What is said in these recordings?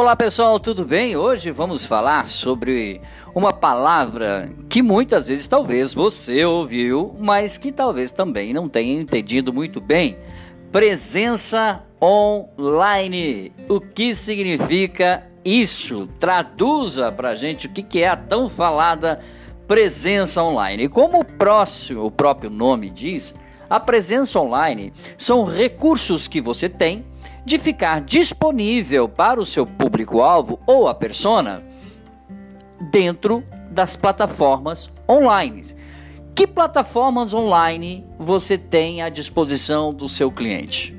Olá pessoal, tudo bem? Hoje vamos falar sobre uma palavra que muitas vezes talvez você ouviu, mas que talvez também não tenha entendido muito bem. Presença online. O que significa isso? Traduza pra gente o que é a tão falada presença online. E como o próximo, o próprio nome diz, a presença online são recursos que você tem de ficar disponível para o seu público-alvo ou a persona dentro das plataformas online. Que plataformas online você tem à disposição do seu cliente?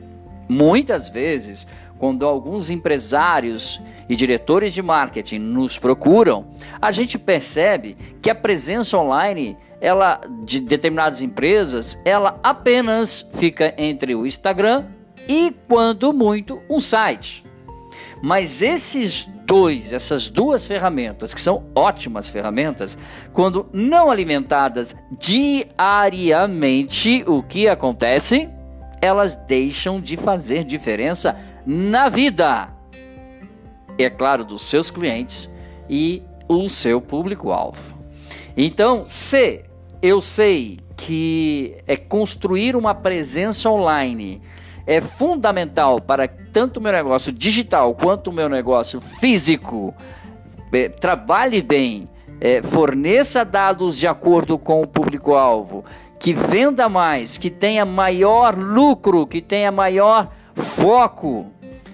Muitas vezes, quando alguns empresários e diretores de marketing nos procuram, a gente percebe que a presença online, ela de determinadas empresas, ela apenas fica entre o Instagram e, quando muito, um site. Mas esses dois, essas duas ferramentas, que são ótimas ferramentas, quando não alimentadas diariamente, o que acontece? Elas deixam de fazer diferença na vida. É claro, dos seus clientes e o seu público-alvo. Então, se eu sei que é construir uma presença online é fundamental para tanto o meu negócio digital quanto o meu negócio físico. É, trabalhe bem, é, forneça dados de acordo com o público-alvo, que venda mais, que tenha maior lucro, que tenha maior foco,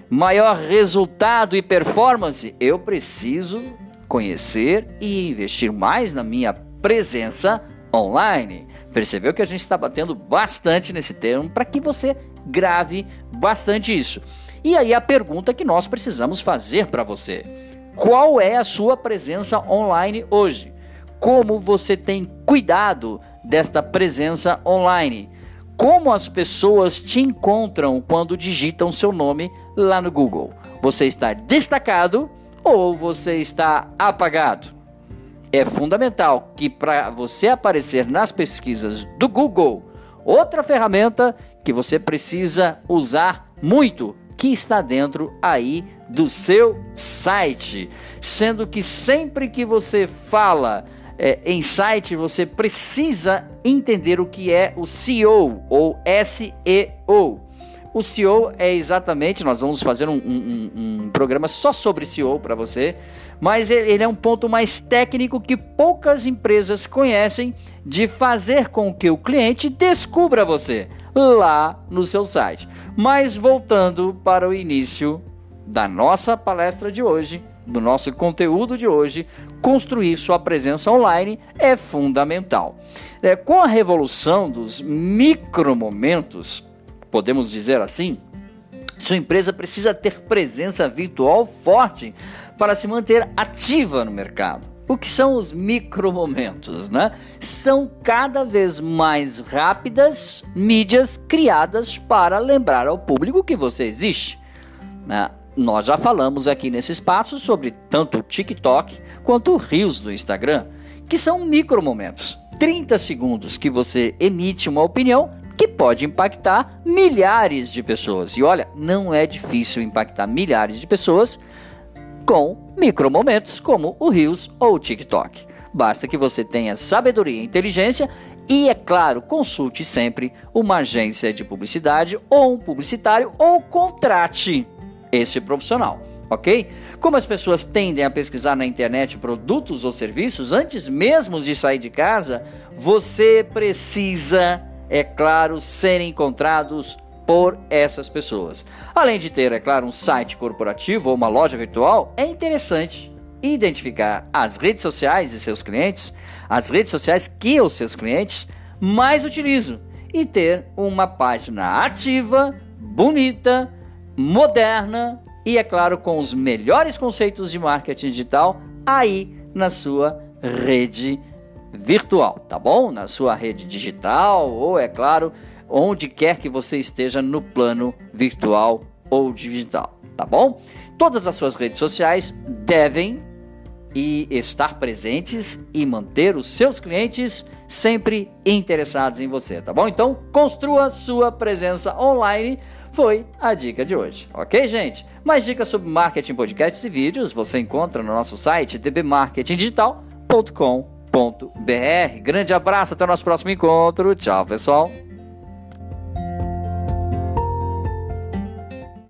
maior resultado e performance, eu preciso conhecer e investir mais na minha presença online. Percebeu que a gente está batendo bastante nesse termo para que você grave bastante isso. E aí a pergunta que nós precisamos fazer para você: qual é a sua presença online hoje? Como você tem cuidado desta presença online? Como as pessoas te encontram quando digitam seu nome lá no Google? Você está destacado ou você está apagado? É fundamental que para você aparecer nas pesquisas do Google, outra ferramenta que você precisa usar muito, que está dentro aí do seu site. Sendo que sempre que você fala é, em site, você precisa entender o que é o SEO ou SEO. O SEO é exatamente, nós vamos fazer um, um, um programa só sobre SEO para você, mas ele é um ponto mais técnico que poucas empresas conhecem de fazer com que o cliente descubra você lá no seu site. Mas voltando para o início da nossa palestra de hoje, do nosso conteúdo de hoje, construir sua presença online é fundamental. É, com a revolução dos micromomentos, podemos dizer assim, sua empresa precisa ter presença virtual forte para se manter ativa no mercado. O que são os micromomentos, né? São cada vez mais rápidas mídias criadas para lembrar ao público que você existe. Né? Nós já falamos aqui nesse espaço sobre tanto o TikTok quanto o Reels do Instagram, que são micromomentos. 30 segundos que você emite uma opinião que pode impactar milhares de pessoas. E olha, não é difícil impactar milhares de pessoas com micromomentos como o Reels ou o TikTok. Basta que você tenha sabedoria e inteligência e, é claro, consulte sempre uma agência de publicidade ou um publicitário ou contrate esse profissional, ok? Como as pessoas tendem a pesquisar na internet produtos ou serviços antes mesmo de sair de casa, você precisa, é claro, ser encontrados por essas pessoas. Além de ter, é claro, um site corporativo ou uma loja virtual, é interessante identificar as redes sociais de seus clientes, as redes sociais que os seus clientes mais utilizam e ter uma página ativa, bonita, moderna e, é claro, com os melhores conceitos de marketing digital aí na sua rede virtual, tá bom? Na sua rede digital ou, é claro, onde quer que você esteja no plano virtual ou digital, tá bom? Todas as suas redes sociais devem e estar presentes e manter os seus clientes sempre interessados em você, tá bom? Então, construa sua presença online. Foi a dica de hoje, ok, gente? Mais dicas sobre marketing, podcasts e vídeos você encontra no nosso site dbmarketingdigital.com.br. Grande abraço, até o nosso próximo encontro. Tchau, pessoal.